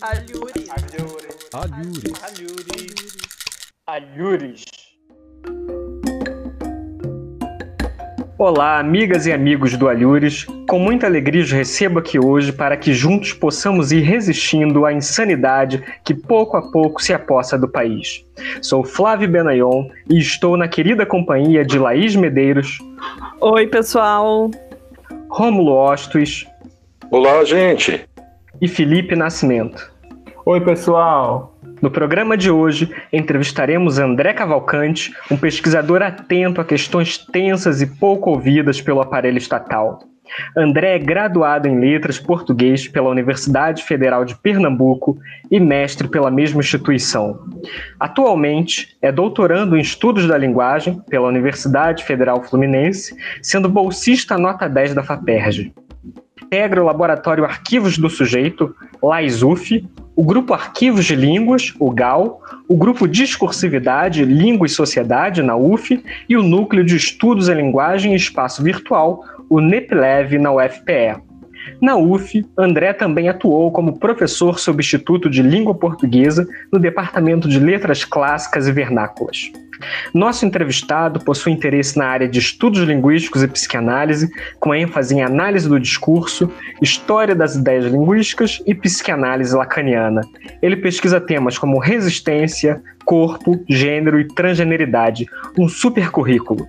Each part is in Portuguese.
Alhures. Alhures. Alhures. Alhures. Olá, amigas e amigos do Alhures. Com muita alegria os recebo aqui hoje para que juntos possamos ir resistindo à insanidade que pouco a pouco se aposta do país. Sou Flávio Benayon e estou na querida companhia de Laís Medeiros. Oi, pessoal. Rômulo Ostos. Olá, gente. E Felipe Nascimento. Oi, pessoal. No programa de hoje, entrevistaremos André Cavalcante, um pesquisador atento a questões tensas e pouco ouvidas pelo aparelho estatal. André é graduado em Letras Português pela Universidade Federal de Pernambuco e mestre pela mesma instituição. Atualmente, é doutorando em Estudos da Linguagem pela Universidade Federal Fluminense, sendo bolsista nota 10 da FAPERJ. Integra o Laboratório Arquivos do Sujeito, LAISUF, o Grupo Arquivos de Línguas, o GAL, o Grupo Discursividade, Língua e Sociedade, na UF, e o Núcleo de Estudos em Linguagem e Espaço Virtual, o NEPLEV, na UFPE. Na UF, André também atuou como professor substituto de língua portuguesa no Departamento de Letras Clássicas e Vernáculas. Nosso entrevistado possui interesse na área de estudos linguísticos e psicanálise, com ênfase em análise do discurso, história das ideias linguísticas e psicanálise lacaniana. Ele pesquisa temas como resistência, corpo, gênero e transgeneridade, um super currículo.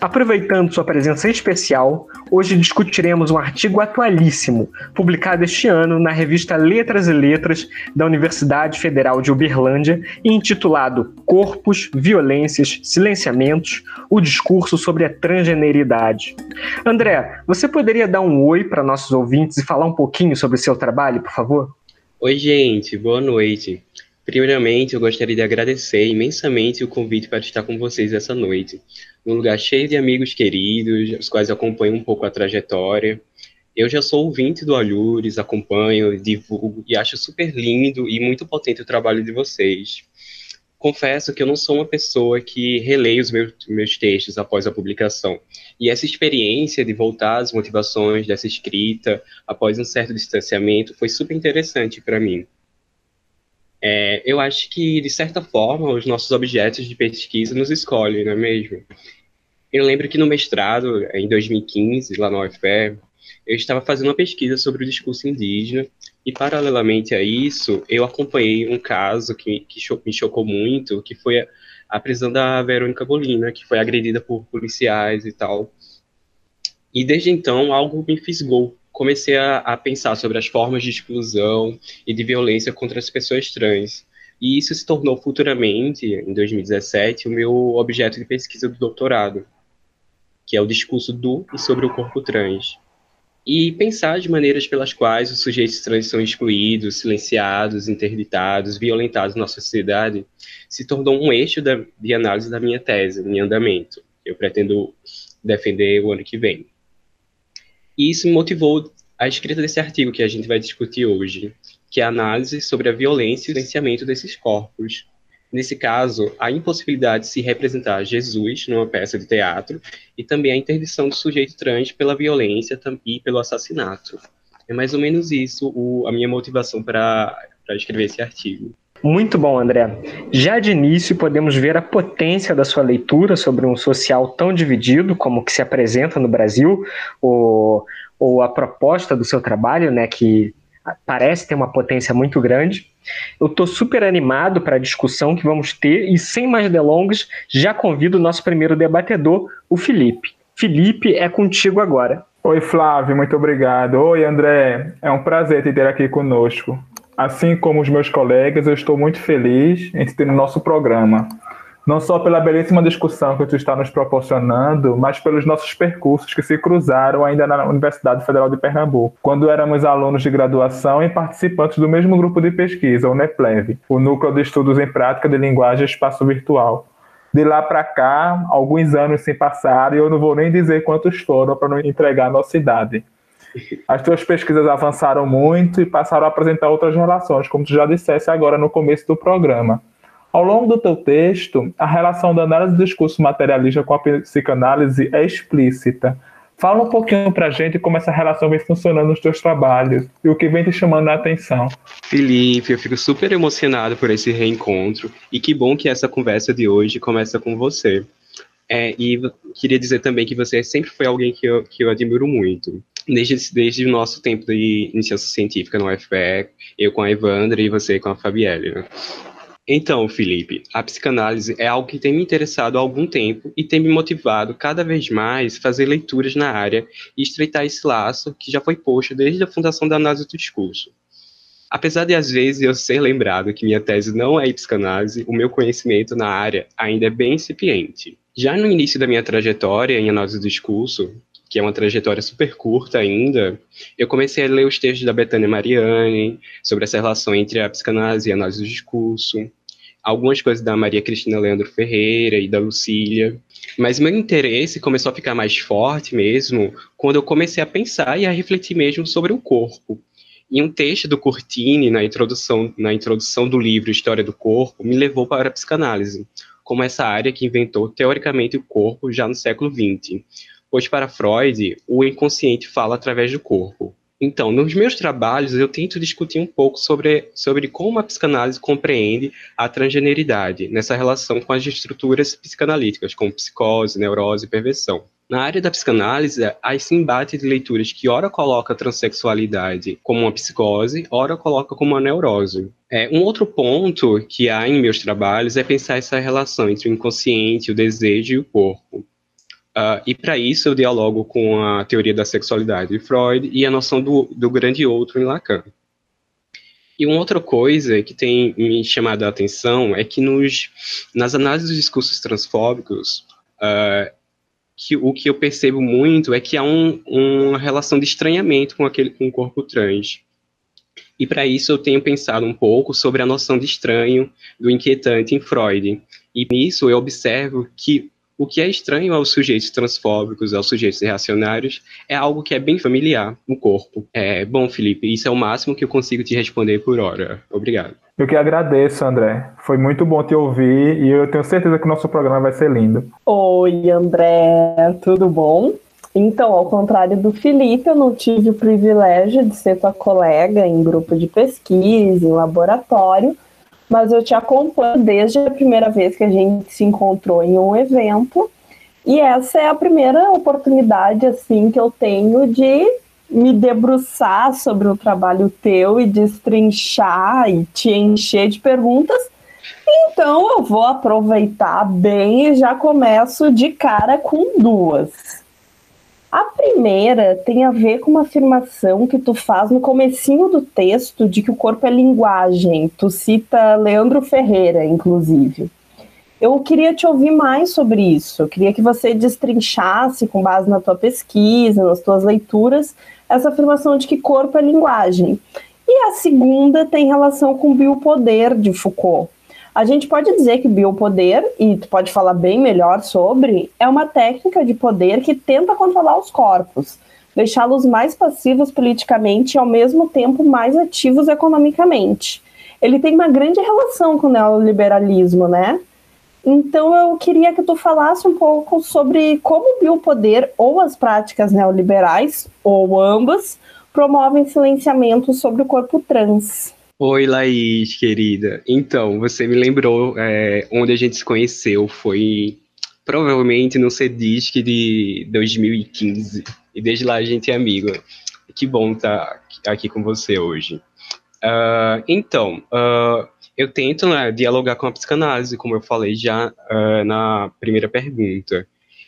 Aproveitando sua presença especial, hoje discutiremos um artigo atualíssimo, publicado este ano na revista Letras e Letras da Universidade Federal de Uberlândia intitulado Corpos, Violências, Silenciamentos: O discurso sobre a transgeneridade. André, você poderia dar um oi para nossos ouvintes e falar um pouquinho sobre seu trabalho, por favor? Oi, gente, boa noite. Primeiramente, eu gostaria de agradecer imensamente o convite para estar com vocês essa noite num lugar cheio de amigos queridos, os quais acompanho um pouco a trajetória. Eu já sou ouvinte do Alhures, acompanho, divulgo e acho super lindo e muito potente o trabalho de vocês. Confesso que eu não sou uma pessoa que releia os meus, meus textos após a publicação. E essa experiência de voltar às motivações dessa escrita, após um certo distanciamento, foi super interessante para mim. É, eu acho que, de certa forma, os nossos objetos de pesquisa nos escolhem, não é mesmo? Eu lembro que no mestrado, em 2015, lá na UFPE, eu estava fazendo uma pesquisa sobre o discurso indígena, e, paralelamente a isso, eu acompanhei um caso que, que me chocou muito, que foi a, a prisão da Verônica Bolina, que foi agredida por policiais e tal. E desde então, algo me fisgou comecei a, a, pensar sobre as formas de exclusão e de violência contra as pessoas trans. E isso se tornou futuramente, em 2017, o meu objeto de pesquisa do doutorado, que é o discurso do e sobre o corpo trans. E pensar as maneiras pelas quais os sujeitos trans são excluídos, silenciados, interditados, violentados na sociedade, se tornou um eixo da, de análise da minha tese, em andamento, eu pretendo defender o ano que vem. E isso me motivou a escrita desse artigo que a gente vai discutir hoje, que é a análise sobre a violência e o silenciamento desses corpos. Nesse caso, a impossibilidade de se representar Jesus numa peça de teatro e também a interdição do sujeito trans pela violência e pelo assassinato. É mais ou menos isso o, a minha motivação para escrever esse artigo. Muito bom, André. Já de início, podemos ver a potência da sua leitura sobre um social tão dividido como que se apresenta no Brasil, ou, ou a proposta do seu trabalho, né, que parece ter uma potência muito grande. Eu estou super animado para a discussão que vamos ter e, sem mais delongas, já convido o nosso primeiro debatedor, o Felipe. Felipe, é contigo agora. Oi, Flávio, muito obrigado. Oi, André, é um prazer te ter aqui conosco. Assim como os meus colegas, eu estou muito feliz em ter no nosso programa. Não só pela belíssima discussão que tu está nos proporcionando, mas pelos nossos percursos que se cruzaram ainda na Universidade Federal de Pernambuco, quando éramos alunos de graduação e participantes do mesmo grupo de pesquisa, o NEPLEV, o Núcleo de Estudos em Prática de Linguagem e Espaço Virtual. De lá para cá, alguns anos se passaram e eu não vou nem dizer quantos foram para não entregar a nossa idade. As tuas pesquisas avançaram muito e passaram a apresentar outras relações, como tu já dissesse agora no começo do programa. Ao longo do teu texto, a relação da análise do discurso materialista com a psicanálise é explícita, Fala um pouquinho pra gente como essa relação vem funcionando nos teus trabalhos e o que vem te chamando a atenção. Felipe, eu fico super emocionado por esse reencontro e que bom que essa conversa de hoje começa com você. É, e queria dizer também que você sempre foi alguém que eu, que eu admiro muito. Desde, desde o nosso tempo de iniciação científica no UFPE, eu com a Evandra e você com a Fabielle. Né? Então, Felipe, a psicanálise é algo que tem me interessado há algum tempo e tem me motivado cada vez mais a fazer leituras na área e estreitar esse laço que já foi posto desde a fundação da análise do discurso. Apesar de às vezes eu ser lembrado que minha tese não é psicanálise, o meu conhecimento na área ainda é bem incipiente. Já no início da minha trajetória em análise do discurso, que é uma trajetória super curta ainda, eu comecei a ler os textos da Betânia Mariani sobre essa relação entre a psicanálise e a análise do discurso, algumas coisas da Maria Cristina Leandro Ferreira e da Lucília, mas meu interesse começou a ficar mais forte mesmo quando eu comecei a pensar e a refletir mesmo sobre o corpo. E um texto do Curtini, na introdução, na introdução do livro História do Corpo, me levou para a psicanálise, como essa área que inventou teoricamente o corpo já no século XX, pois para Freud, o inconsciente fala através do corpo. Então, nos meus trabalhos, eu tento discutir um pouco sobre, sobre como a psicanálise compreende a transgeneridade nessa relação com as estruturas psicanalíticas, como psicose, neurose e perversão. Na área da psicanálise, há esse embate de leituras que ora coloca a transexualidade como uma psicose, ora coloca como uma neurose. É, um outro ponto que há em meus trabalhos é pensar essa relação entre o inconsciente, o desejo e o corpo. Uh, e para isso eu dialogo com a teoria da sexualidade de Freud e a noção do, do grande outro em Lacan. E uma outra coisa que tem me chamado a atenção é que nos, nas análises dos discursos transfóbicos, uh, que, o que eu percebo muito é que há um, uma relação de estranhamento com, aquele, com o corpo trans. E para isso eu tenho pensado um pouco sobre a noção de estranho, do inquietante em Freud. E nisso eu observo que o que é estranho aos sujeitos transfóbicos, aos sujeitos reacionários, é algo que é bem familiar no corpo. É, bom, Felipe, isso é o máximo que eu consigo te responder por hora. Obrigado. Eu que agradeço, André. Foi muito bom te ouvir e eu tenho certeza que o nosso programa vai ser lindo. Oi, André, tudo bom? Então, ao contrário do Felipe, eu não tive o privilégio de ser tua colega em grupo de pesquisa, em laboratório, mas eu te acompanho desde a primeira vez que a gente se encontrou em um evento. E essa é a primeira oportunidade assim que eu tenho de me debruçar sobre o trabalho teu e destrinchar e te encher de perguntas. Então eu vou aproveitar bem e já começo de cara com duas. A primeira tem a ver com uma afirmação que tu faz no comecinho do texto de que o corpo é linguagem. Tu cita Leandro Ferreira, inclusive. Eu queria te ouvir mais sobre isso. Eu queria que você destrinchasse, com base na tua pesquisa, nas tuas leituras, essa afirmação de que corpo é linguagem. E a segunda tem relação com o biopoder de Foucault. A gente pode dizer que biopoder, e tu pode falar bem melhor sobre, é uma técnica de poder que tenta controlar os corpos, deixá-los mais passivos politicamente e ao mesmo tempo mais ativos economicamente. Ele tem uma grande relação com o neoliberalismo, né? Então eu queria que tu falasse um pouco sobre como o biopoder ou as práticas neoliberais, ou ambas, promovem silenciamento sobre o corpo trans. Oi, Laís, querida. Então, você me lembrou é, onde a gente se conheceu. Foi provavelmente no CEDISC de 2015. E desde lá a gente é amigo. Que bom estar aqui com você hoje. Uh, então, uh, eu tento né, dialogar com a psicanálise, como eu falei já uh, na primeira pergunta.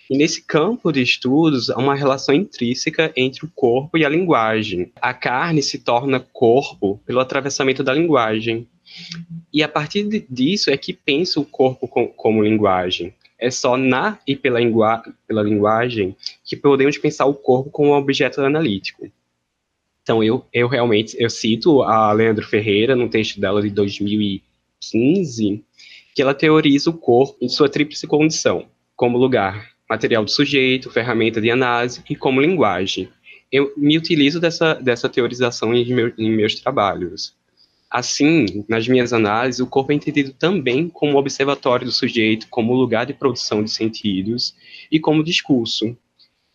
E nesse campo de estudos, há uma relação intrínseca entre o corpo e a linguagem. A carne se torna corpo pelo atravessamento da linguagem. E a partir disso é que pensa o corpo com, como linguagem. É só na e pela, lingua, pela linguagem que podemos pensar o corpo como um objeto analítico. Então, eu, eu realmente eu cito a Leandro Ferreira, no texto dela de 2015, que ela teoriza o corpo em sua tríplice condição, como lugar material do sujeito, ferramenta de análise e como linguagem. Eu me utilizo dessa, dessa teorização em, meu, em meus trabalhos. Assim, nas minhas análises, o corpo é entendido também como observatório do sujeito, como lugar de produção de sentidos e como discurso.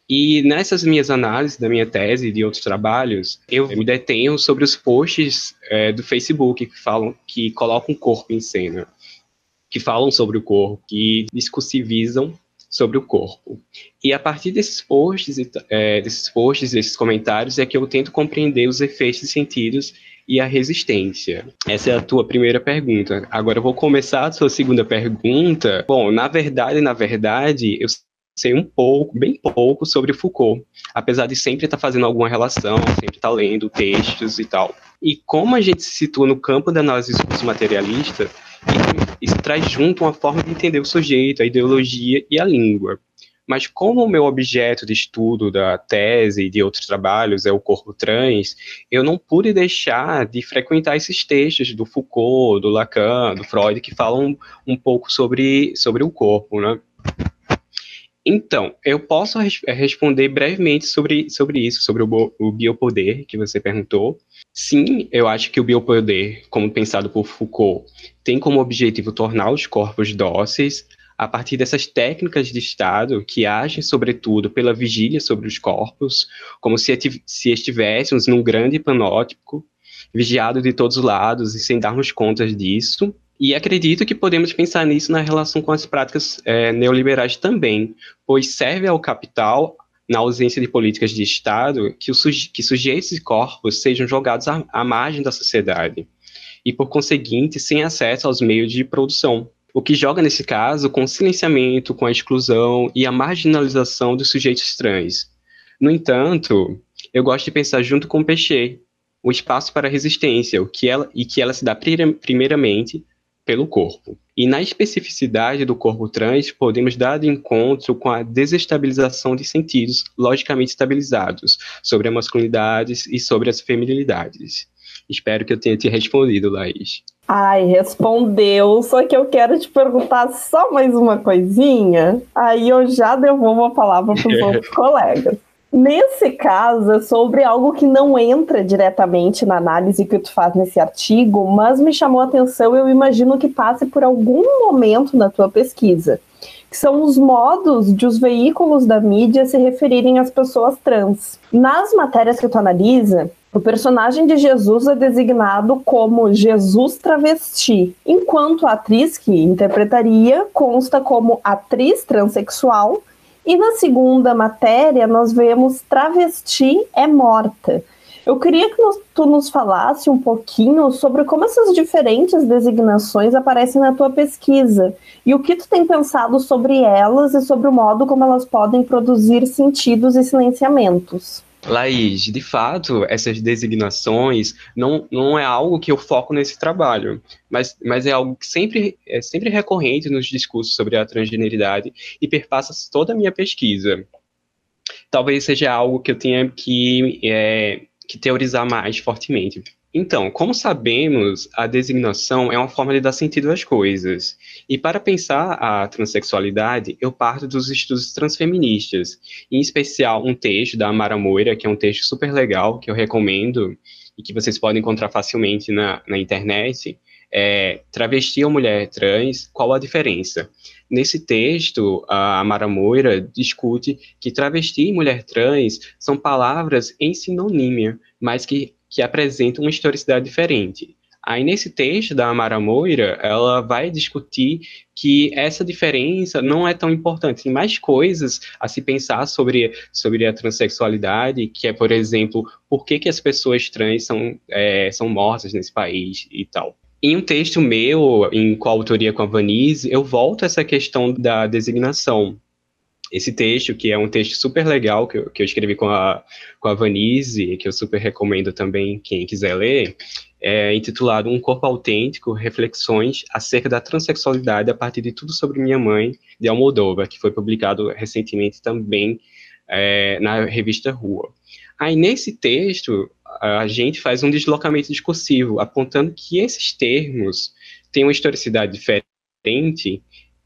E nessas minhas análises da minha tese e de outros trabalhos, eu me detenho sobre os posts é, do Facebook que falam que colocam o corpo em cena, que falam sobre o corpo, que discursivizam sobre o corpo. E a partir desses posts, é, desses posts, desses comentários, é que eu tento compreender os efeitos e sentidos e a resistência. Essa é a tua primeira pergunta. Agora eu vou começar a sua segunda pergunta. Bom, na verdade, na verdade, eu sei um pouco, bem pouco sobre Foucault, apesar de sempre estar fazendo alguma relação, sempre estar lendo textos e tal. E como a gente se situa no campo da análise discurso materialista, isso traz junto uma forma de entender o sujeito, a ideologia e a língua. Mas como o meu objeto de estudo da tese e de outros trabalhos é o corpo trans, eu não pude deixar de frequentar esses textos do Foucault, do Lacan, do Freud, que falam um pouco sobre, sobre o corpo, né? Então, eu posso res responder brevemente sobre, sobre isso, sobre o, o biopoder que você perguntou. Sim, eu acho que o biopoder, como pensado por Foucault, tem como objetivo tornar os corpos dóceis a partir dessas técnicas de Estado que agem, sobretudo, pela vigília sobre os corpos, como se, se estivéssemos num grande panótipo, vigiado de todos os lados e sem darmos contas disso, e acredito que podemos pensar nisso na relação com as práticas é, neoliberais também, pois serve ao capital, na ausência de políticas de Estado, que, suje que sujeitos e corpos sejam jogados à, à margem da sociedade e, por conseguinte, sem acesso aos meios de produção. O que joga, nesse caso, com o silenciamento, com a exclusão e a marginalização dos sujeitos trans. No entanto, eu gosto de pensar junto com o Peixe, o espaço para a resistência, o que ela, e que ela se dá primeiramente pelo corpo. E na especificidade do corpo trans, podemos dar de encontro com a desestabilização de sentidos logicamente estabilizados sobre a masculinidade e sobre as feminilidades. Espero que eu tenha te respondido, Laís. Ai, respondeu. Só que eu quero te perguntar só mais uma coisinha. Aí eu já devolvo a palavra para os outros colegas. Nesse caso, é sobre algo que não entra diretamente na análise que tu faz nesse artigo, mas me chamou a atenção eu imagino que passe por algum momento na tua pesquisa, que são os modos de os veículos da mídia se referirem às pessoas trans. Nas matérias que tu analisa, o personagem de Jesus é designado como Jesus travesti, enquanto a atriz que interpretaria consta como atriz transexual e na segunda matéria, nós vemos travesti é morta. Eu queria que tu nos falasse um pouquinho sobre como essas diferentes designações aparecem na tua pesquisa e o que tu tem pensado sobre elas e sobre o modo como elas podem produzir sentidos e silenciamentos. Laís, de fato, essas designações não, não é algo que eu foco nesse trabalho, mas, mas é algo que sempre é sempre recorrente nos discursos sobre a transgeneridade e perpassa toda a minha pesquisa. Talvez seja algo que eu tenha que, é, que teorizar mais fortemente. Então, como sabemos, a designação é uma forma de dar sentido às coisas. E para pensar a transexualidade, eu parto dos estudos transfeministas, em especial um texto da Amara Moira, que é um texto super legal, que eu recomendo e que vocês podem encontrar facilmente na, na internet, é Travesti ou Mulher Trans, qual a diferença? Nesse texto, a Amara Moira discute que travesti e mulher trans são palavras em sinonímia, mas que que apresenta uma historicidade diferente. Aí, nesse texto da Amara Moira, ela vai discutir que essa diferença não é tão importante. Tem mais coisas a se pensar sobre, sobre a transexualidade, que é, por exemplo, por que, que as pessoas trans são, é, são mortas nesse país e tal. Em um texto meu, em coautoria com a Vanise, eu volto a essa questão da designação esse texto, que é um texto super legal, que eu, que eu escrevi com a, com a Vanise, que eu super recomendo também quem quiser ler, é intitulado Um Corpo Autêntico, Reflexões acerca da Transsexualidade a partir de Tudo Sobre Minha Mãe, de Almodóvar, que foi publicado recentemente também é, na revista Rua. Aí, nesse texto, a gente faz um deslocamento discursivo, apontando que esses termos têm uma historicidade diferente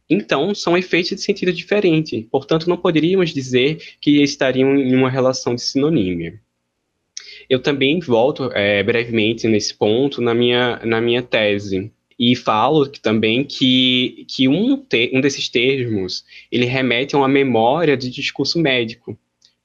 então, são efeitos de sentido diferente, portanto, não poderíamos dizer que estariam em uma relação de sinonímia. Eu também volto é, brevemente nesse ponto na minha, na minha tese, e falo que, também que, que um, te, um desses termos ele remete a uma memória de discurso médico,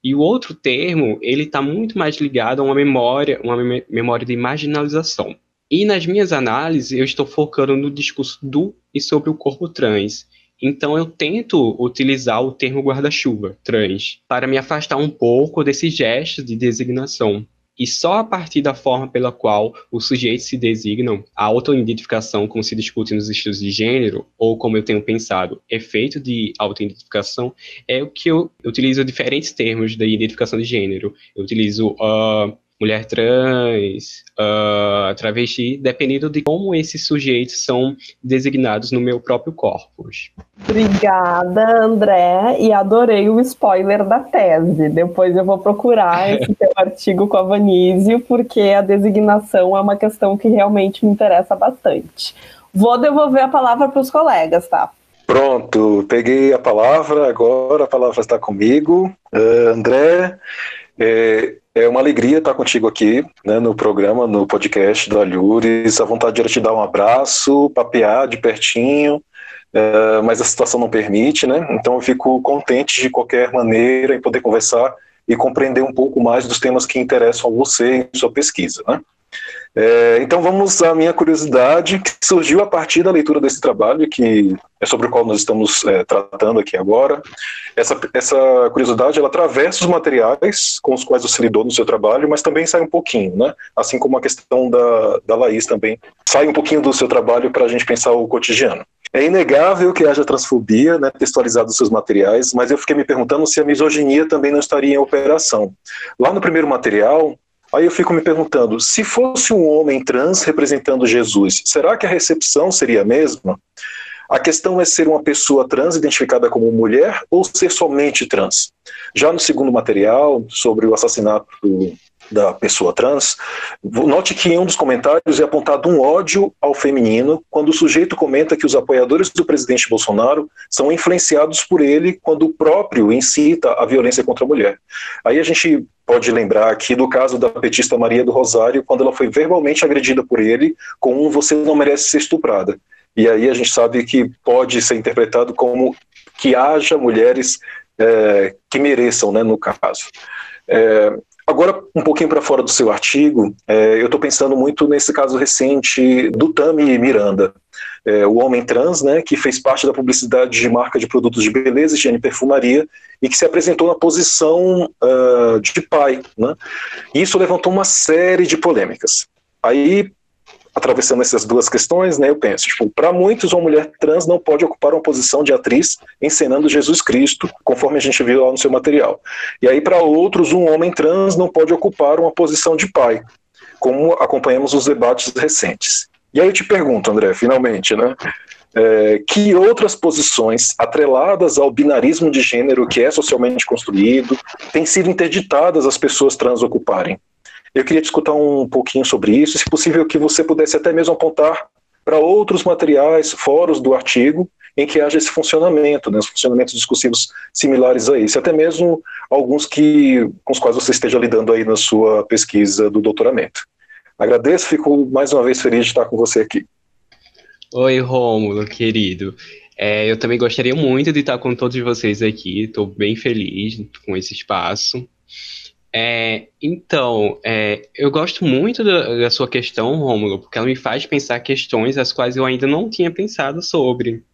E o outro termo, ele está muito mais ligado a uma memória, uma memória de marginalização. E nas minhas análises, eu estou focando no discurso do e sobre o corpo trans. Então eu tento utilizar o termo guarda-chuva, trans, para me afastar um pouco desses gestos de designação. E só a partir da forma pela qual os sujeitos se designam, a autoidentificação, como se discute nos estudos de gênero, ou como eu tenho pensado, efeito de autoidentificação, é o que eu utilizo diferentes termos da identificação de gênero. Eu utilizo uh, mulher trans, uh, travesti, dependendo de como esses sujeitos são designados no meu próprio corpus. Obrigada, André, e adorei o spoiler da tese. Depois eu vou procurar esse teu artigo com a Vanísio, porque a designação é uma questão que realmente me interessa bastante. Vou devolver a palavra para os colegas, tá? Pronto, peguei a palavra, agora a palavra está comigo. Uh, André, é, é uma alegria estar contigo aqui, né, no programa, no podcast do Alhures. A vontade era te dar um abraço, papear de pertinho, é, mas a situação não permite, né? Então eu fico contente de qualquer maneira em poder conversar e compreender um pouco mais dos temas que interessam a você em sua pesquisa, né? É, então vamos à minha curiosidade, que surgiu a partir da leitura desse trabalho, que é sobre o qual nós estamos é, tratando aqui agora. Essa, essa curiosidade, ela atravessa os materiais com os quais você lidou no seu trabalho, mas também sai um pouquinho, né? Assim como a questão da, da Laís também sai um pouquinho do seu trabalho para a gente pensar o cotidiano. É inegável que haja transfobia, né, textualizado nos seus materiais, mas eu fiquei me perguntando se a misoginia também não estaria em operação. Lá no primeiro material, Aí eu fico me perguntando, se fosse um homem trans representando Jesus, será que a recepção seria a mesma? A questão é ser uma pessoa trans identificada como mulher ou ser somente trans? Já no segundo material, sobre o assassinato da pessoa trans, note que em um dos comentários é apontado um ódio ao feminino quando o sujeito comenta que os apoiadores do presidente Bolsonaro são influenciados por ele quando o próprio incita a violência contra a mulher. Aí a gente pode lembrar aqui do caso da petista Maria do Rosário, quando ela foi verbalmente agredida por ele com um você não merece ser estuprada. E aí a gente sabe que pode ser interpretado como que haja mulheres é, que mereçam, né, no caso. É, Agora, um pouquinho para fora do seu artigo, é, eu estou pensando muito nesse caso recente do Tami Miranda, é, o homem trans, né, que fez parte da publicidade de marca de produtos de beleza, higiene e perfumaria, e que se apresentou na posição uh, de pai. Né? Isso levantou uma série de polêmicas. Aí, atravessando essas duas questões, né, eu penso, tipo, para muitos, uma mulher trans não pode ocupar uma posição de atriz encenando Jesus Cristo, conforme a gente viu lá no seu material. E aí, para outros, um homem trans não pode ocupar uma posição de pai, como acompanhamos os debates recentes. E aí eu te pergunto, André, finalmente, né? É, que outras posições atreladas ao binarismo de gênero que é socialmente construído têm sido interditadas às pessoas trans ocuparem? Eu queria discutir um pouquinho sobre isso, se possível que você pudesse até mesmo apontar para outros materiais, fóruns do artigo, em que haja esse funcionamento, né, os funcionamentos discursivos similares a esse, até mesmo alguns que, com os quais você esteja lidando aí na sua pesquisa do doutoramento. Agradeço, fico mais uma vez feliz de estar com você aqui. Oi, Rômulo, querido. É, eu também gostaria muito de estar com todos vocês aqui, estou bem feliz com esse espaço. É, então, é, eu gosto muito da, da, sua questão, Rômulo, porque ela me faz pensar questões as quais eu ainda não tinha pensado sobre.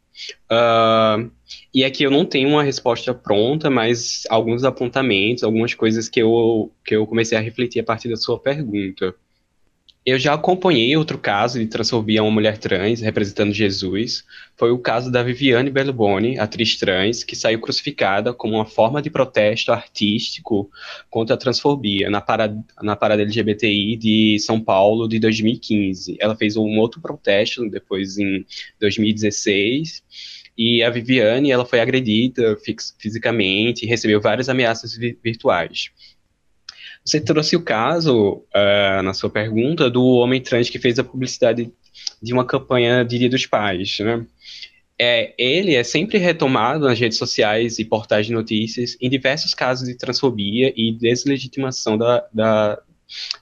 Uh, e aqui eu não tenho uma resposta pronta, mas alguns apontamentos, algumas coisas que eu, que eu comecei a refletir a partir da sua pergunta. Eu já acompanhei outro caso de transfobia a uma mulher trans representando Jesus. Foi o caso da Viviane Bellboni, atriz trans, que saiu crucificada como uma forma de protesto artístico contra a transfobia na parada, na parada LGBTI de São Paulo de 2015. Ela fez um outro protesto depois em 2016 e a Viviane ela foi agredida fisicamente e recebeu várias ameaças virtuais. Você trouxe o caso, uh, na sua pergunta, do homem trans que fez a publicidade de uma campanha de Dia dos Pais, né? É, ele é sempre retomado nas redes sociais e portais de notícias em diversos casos de transfobia e deslegitimação da, da,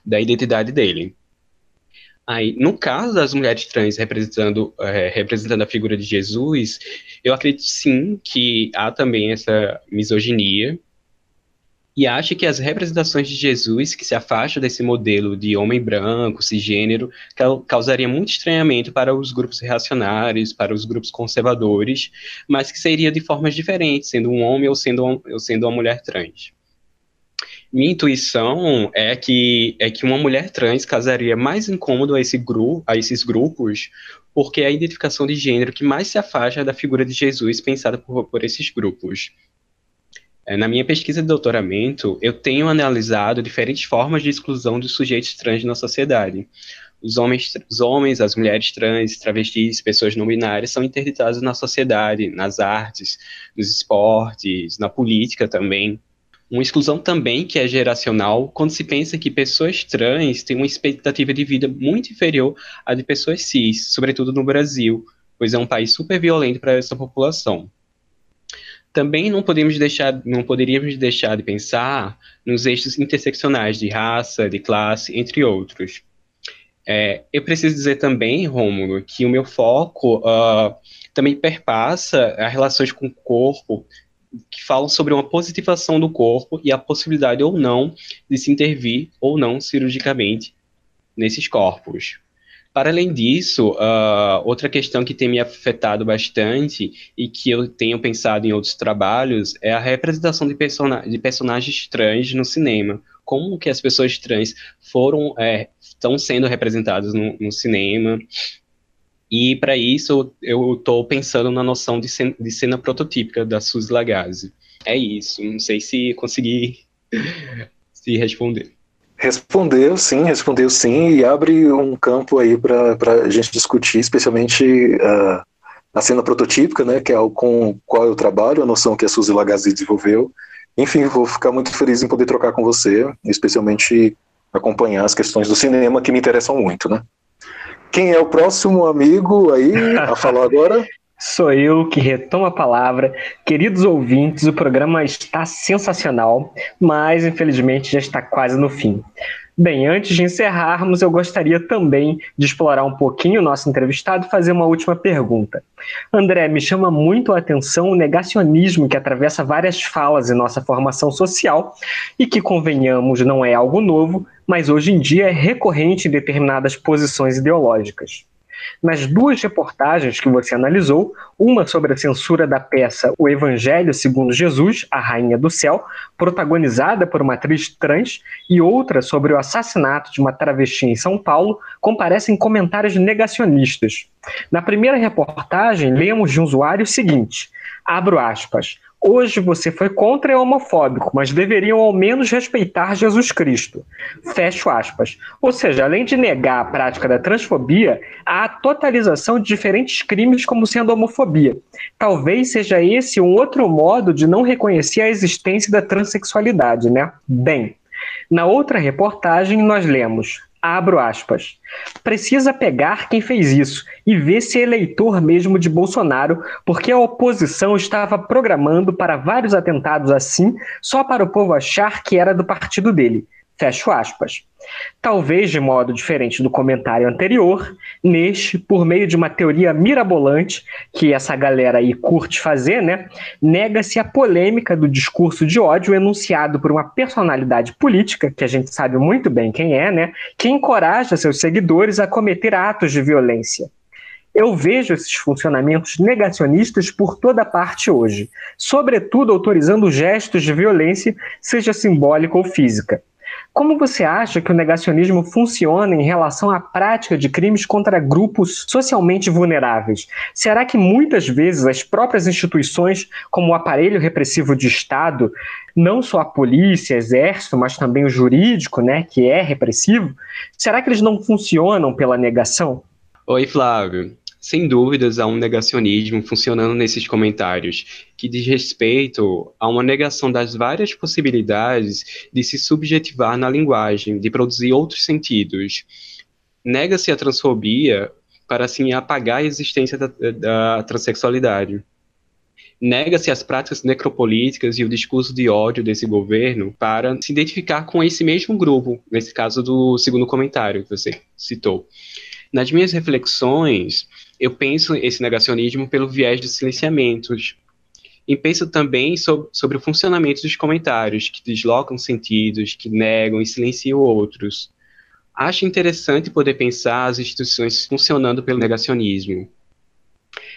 da identidade dele. Aí, no caso das mulheres trans representando, é, representando a figura de Jesus, eu acredito sim que há também essa misoginia, e acha que as representações de Jesus que se afastam desse modelo de homem branco, cisgênero, causaria muito estranhamento para os grupos reacionários, para os grupos conservadores, mas que seria de formas diferentes, sendo um homem ou sendo, ou sendo uma mulher trans. Minha intuição é que, é que uma mulher trans causaria mais incômodo a, esse gru, a esses grupos, porque é a identificação de gênero que mais se afasta da figura de Jesus pensada por, por esses grupos. É, na minha pesquisa de doutoramento, eu tenho analisado diferentes formas de exclusão dos sujeitos trans na sociedade. Os homens, os homens, as mulheres trans, travestis, pessoas não binárias são interditados na sociedade, nas artes, nos esportes, na política também. Uma exclusão também que é geracional, quando se pensa que pessoas trans têm uma expectativa de vida muito inferior à de pessoas cis, sobretudo no Brasil, pois é um país super violento para essa população também não podemos deixar, não poderíamos deixar de pensar nos eixos interseccionais de raça, de classe, entre outros. É, eu preciso dizer também, Rômulo, que o meu foco uh, também perpassa as relações com o corpo, que falam sobre uma positivação do corpo e a possibilidade ou não de se intervir ou não cirurgicamente nesses corpos. Para além disso, uh, outra questão que tem me afetado bastante e que eu tenho pensado em outros trabalhos é a representação de, de personagens trans no cinema. Como que as pessoas trans foram, é, estão sendo representadas no, no cinema. E para isso eu estou pensando na noção de cena, de cena prototípica da Suzy Lagasse. É isso, não sei se consegui se responder. Respondeu, sim, respondeu sim, e abre um campo aí para a gente discutir, especialmente uh, a cena prototípica, né, que é o com qual eu trabalho, a noção que a Suzy Lagazzi desenvolveu. Enfim, vou ficar muito feliz em poder trocar com você, especialmente acompanhar as questões do cinema que me interessam muito, né. Quem é o próximo amigo aí a falar agora? Sou eu que retomo a palavra. Queridos ouvintes, o programa está sensacional, mas infelizmente já está quase no fim. Bem, antes de encerrarmos, eu gostaria também de explorar um pouquinho o nosso entrevistado e fazer uma última pergunta. André, me chama muito a atenção o negacionismo que atravessa várias falas em nossa formação social e que, convenhamos, não é algo novo, mas hoje em dia é recorrente em determinadas posições ideológicas. Nas duas reportagens que você analisou, uma sobre a censura da peça O Evangelho segundo Jesus, a Rainha do Céu, protagonizada por uma atriz trans, e outra sobre o assassinato de uma travesti em São Paulo, comparecem comentários negacionistas. Na primeira reportagem, lemos de um usuário o seguinte: abro aspas. Hoje você foi contra e homofóbico, mas deveriam ao menos respeitar Jesus Cristo. Fecho aspas. Ou seja, além de negar a prática da transfobia, há a totalização de diferentes crimes como sendo homofobia. Talvez seja esse um outro modo de não reconhecer a existência da transexualidade, né? Bem, na outra reportagem nós lemos abro aspas, precisa pegar quem fez isso e ver se é eleitor mesmo de Bolsonaro, porque a oposição estava programando para vários atentados assim, só para o povo achar que era do partido dele. Fecho aspas. Talvez de modo diferente do comentário anterior, neste, por meio de uma teoria mirabolante, que essa galera aí curte fazer, né, nega-se a polêmica do discurso de ódio enunciado por uma personalidade política, que a gente sabe muito bem quem é, né, que encoraja seus seguidores a cometer atos de violência. Eu vejo esses funcionamentos negacionistas por toda parte hoje, sobretudo autorizando gestos de violência, seja simbólica ou física. Como você acha que o negacionismo funciona em relação à prática de crimes contra grupos socialmente vulneráveis? Será que muitas vezes as próprias instituições, como o aparelho repressivo de Estado, não só a polícia, exército, mas também o jurídico, né, que é repressivo, será que eles não funcionam pela negação? Oi, Flávio. Sem dúvidas, há um negacionismo funcionando nesses comentários, que diz respeito a uma negação das várias possibilidades de se subjetivar na linguagem, de produzir outros sentidos. Nega-se a transfobia para, assim, apagar a existência da, da transexualidade. Nega-se as práticas necropolíticas e o discurso de ódio desse governo para se identificar com esse mesmo grupo, nesse caso do segundo comentário que você citou. Nas minhas reflexões, eu penso esse negacionismo pelo viés dos silenciamentos. E penso também sobre, sobre o funcionamento dos comentários, que deslocam sentidos, que negam e silenciam outros. Acho interessante poder pensar as instituições funcionando pelo negacionismo.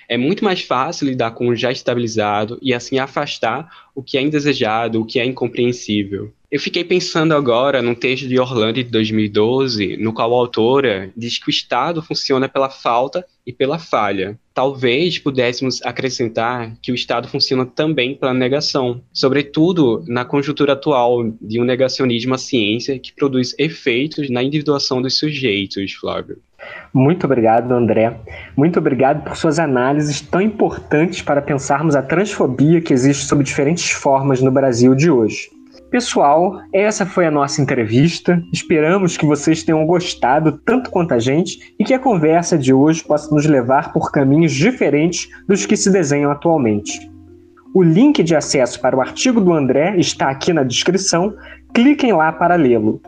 É muito mais fácil lidar com o já estabilizado e assim afastar o que é indesejado, o que é incompreensível. Eu fiquei pensando agora num texto de Orlando de 2012, no qual a autora diz que o Estado funciona pela falta e pela falha. Talvez pudéssemos acrescentar que o Estado funciona também pela negação, sobretudo na conjuntura atual de um negacionismo à ciência que produz efeitos na individuação dos sujeitos, Flávio. Muito obrigado, André. Muito obrigado por suas análises tão importantes para pensarmos a transfobia que existe sob diferentes formas no Brasil de hoje. Pessoal, essa foi a nossa entrevista. Esperamos que vocês tenham gostado tanto quanto a gente e que a conversa de hoje possa nos levar por caminhos diferentes dos que se desenham atualmente. O link de acesso para o artigo do André está aqui na descrição. Cliquem lá para lê-lo.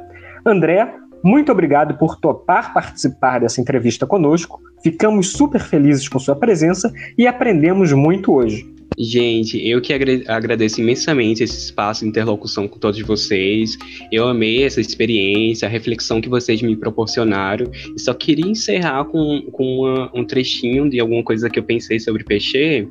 André, muito obrigado por topar participar dessa entrevista conosco. Ficamos super felizes com sua presença e aprendemos muito hoje. Gente, eu que agradeço imensamente esse espaço de interlocução com todos vocês. Eu amei essa experiência, a reflexão que vocês me proporcionaram. E só queria encerrar com, com uma, um trechinho de alguma coisa que eu pensei sobre Peixe,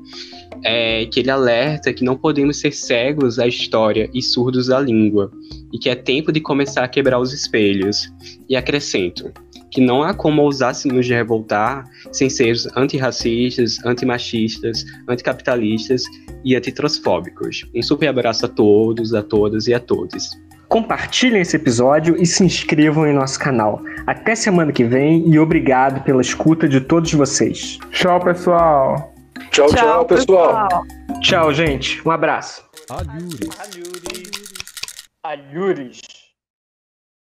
é, que ele alerta que não podemos ser cegos à história e surdos à língua, e que é tempo de começar a quebrar os espelhos. E acrescento, que não há como ousássemos de revoltar sem ser antirracistas, antimachistas, anticapitalistas e antitransfóbicos. Um super abraço a todos, a todas e a todos. Compartilhem esse episódio e se inscrevam em nosso canal. Até semana que vem e obrigado pela escuta de todos vocês. Tchau, pessoal. Tchau, tchau, tchau pessoal. pessoal. Tchau, gente. Um abraço. Alhures. Alhures. Alhures.